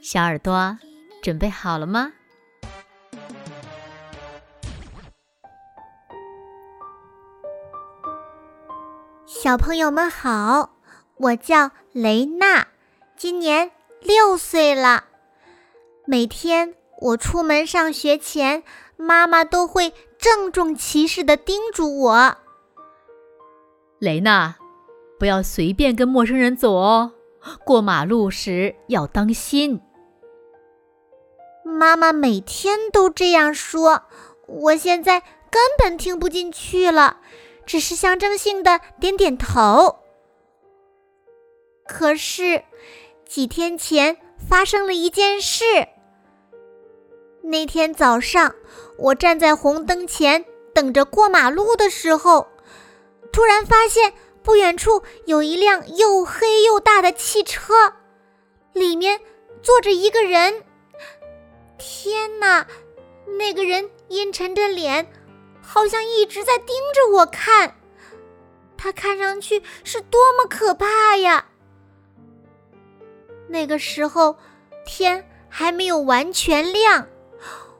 小耳朵，准备好了吗？小朋友们好，我叫雷娜，今年六岁了。每天我出门上学前，妈妈都会郑重其事的叮嘱我：“雷娜，不要随便跟陌生人走哦，过马路时要当心。”妈妈每天都这样说，我现在根本听不进去了，只是象征性的点点头。可是几天前发生了一件事。那天早上，我站在红灯前等着过马路的时候，突然发现不远处有一辆又黑又大的汽车，里面坐着一个人。天哪，那个人阴沉着脸，好像一直在盯着我看。他看上去是多么可怕呀！那个时候天还没有完全亮，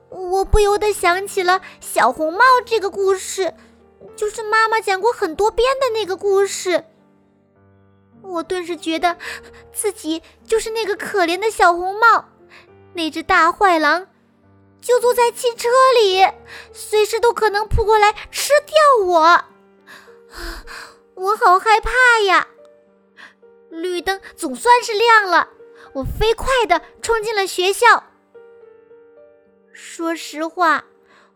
我不由得想起了小红帽这个故事，就是妈妈讲过很多遍的那个故事。我顿时觉得自己就是那个可怜的小红帽。那只大坏狼就坐在汽车里，随时都可能扑过来吃掉我。我好害怕呀！绿灯总算是亮了，我飞快地冲进了学校。说实话，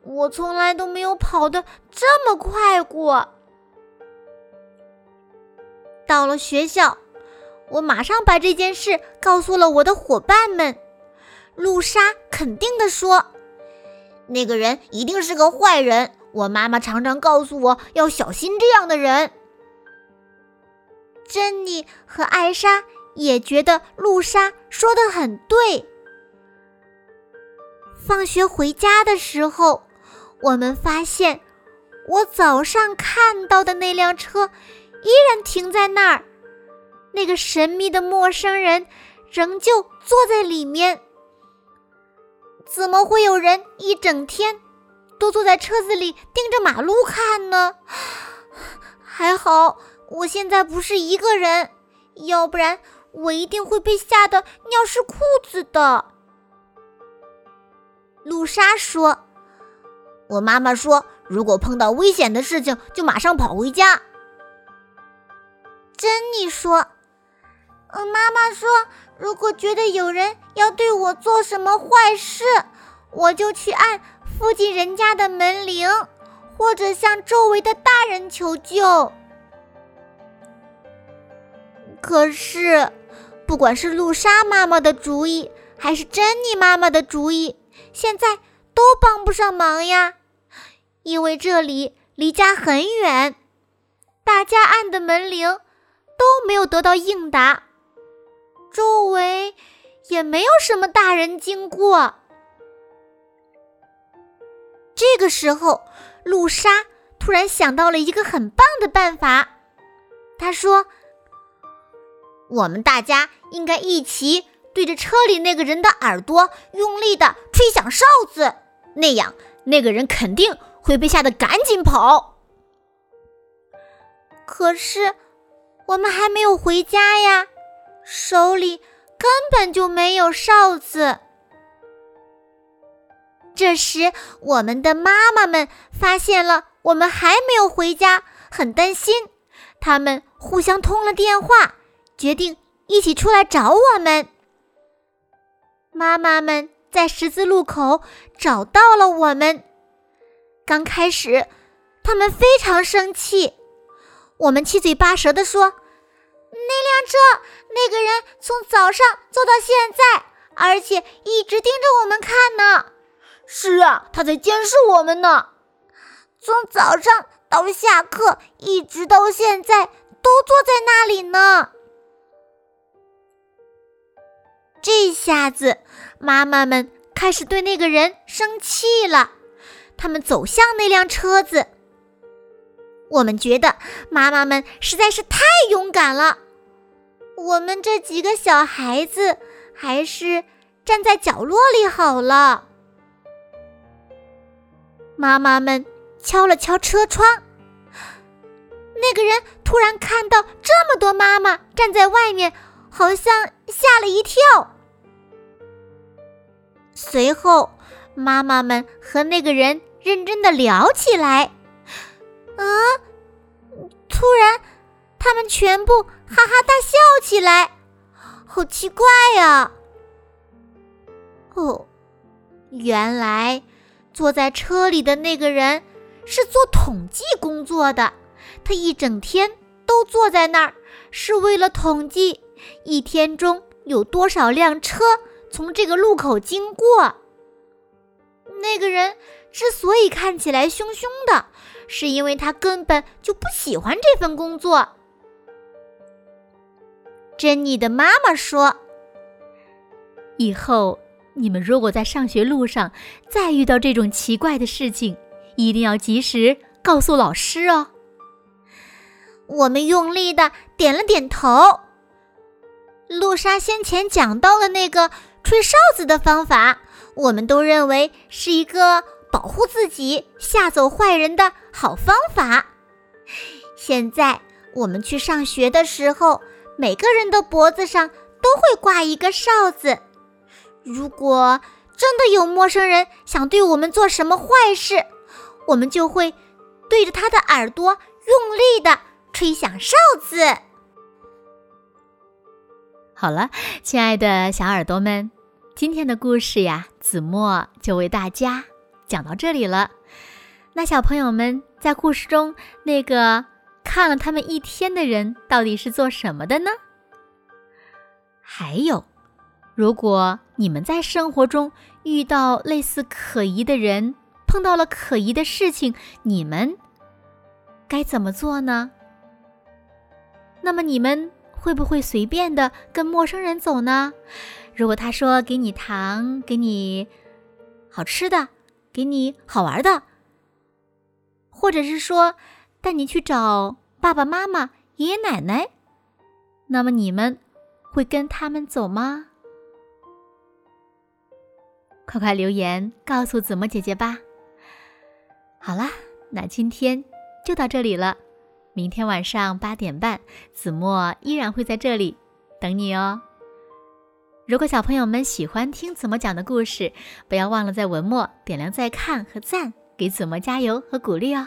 我从来都没有跑得这么快过。到了学校，我马上把这件事告诉了我的伙伴们。露莎肯定地说：“那个人一定是个坏人。我妈妈常常告诉我要小心这样的人。”珍妮和艾莎也觉得露莎说的很对。放学回家的时候，我们发现我早上看到的那辆车依然停在那儿，那个神秘的陌生人仍旧坐在里面。怎么会有人一整天都坐在车子里盯着马路看呢？还好我现在不是一个人，要不然我一定会被吓得尿湿裤子的。露莎说：“我妈妈说，如果碰到危险的事情，就马上跑回家。”珍妮说：“嗯，妈妈说。”如果觉得有人要对我做什么坏事，我就去按附近人家的门铃，或者向周围的大人求救。可是，不管是露莎妈妈的主意，还是珍妮妈妈的主意，现在都帮不上忙呀，因为这里离家很远，大家按的门铃都没有得到应答。周围也没有什么大人经过。这个时候，露莎突然想到了一个很棒的办法。她说：“我们大家应该一起对着车里那个人的耳朵用力的吹响哨子，那样那个人肯定会被吓得赶紧跑。”可是，我们还没有回家呀。手里根本就没有哨子。这时，我们的妈妈们发现了我们还没有回家，很担心。他们互相通了电话，决定一起出来找我们。妈妈们在十字路口找到了我们。刚开始，他们非常生气。我们七嘴八舌地说。那辆车，那个人从早上坐到现在，而且一直盯着我们看呢。是啊，他在监视我们呢。从早上到下课，一直到现在，都坐在那里呢。这下子，妈妈们开始对那个人生气了。他们走向那辆车子。我们觉得妈妈们实在是太勇敢了。我们这几个小孩子还是站在角落里好了。妈妈们敲了敲车窗。那个人突然看到这么多妈妈站在外面，好像吓了一跳。随后，妈妈们和那个人认真的聊起来。啊！突然，他们全部哈哈大笑起来，好奇怪呀！哦，原来坐在车里的那个人是做统计工作的，他一整天都坐在那儿，是为了统计一天中有多少辆车从这个路口经过。那个人之所以看起来凶凶的。是因为他根本就不喜欢这份工作。珍妮的妈妈说：“以后你们如果在上学路上再遇到这种奇怪的事情，一定要及时告诉老师哦。”我们用力的点了点头。露莎先前讲到的那个吹哨子的方法，我们都认为是一个。保护自己、吓走坏人的好方法。现在我们去上学的时候，每个人的脖子上都会挂一个哨子。如果真的有陌生人想对我们做什么坏事，我们就会对着他的耳朵用力的吹响哨子。好了，亲爱的小耳朵们，今天的故事呀，子墨就为大家。讲到这里了，那小朋友们在故事中那个看了他们一天的人到底是做什么的呢？还有，如果你们在生活中遇到类似可疑的人，碰到了可疑的事情，你们该怎么做呢？那么你们会不会随便的跟陌生人走呢？如果他说给你糖，给你好吃的。给你好玩的，或者是说带你去找爸爸妈妈、爷爷奶奶，那么你们会跟他们走吗？快快留言告诉子墨姐姐吧。好啦，那今天就到这里了。明天晚上八点半，子墨依然会在这里等你哦。如果小朋友们喜欢听子墨讲的故事，不要忘了在文末点亮再看和赞，给子墨加油和鼓励哦。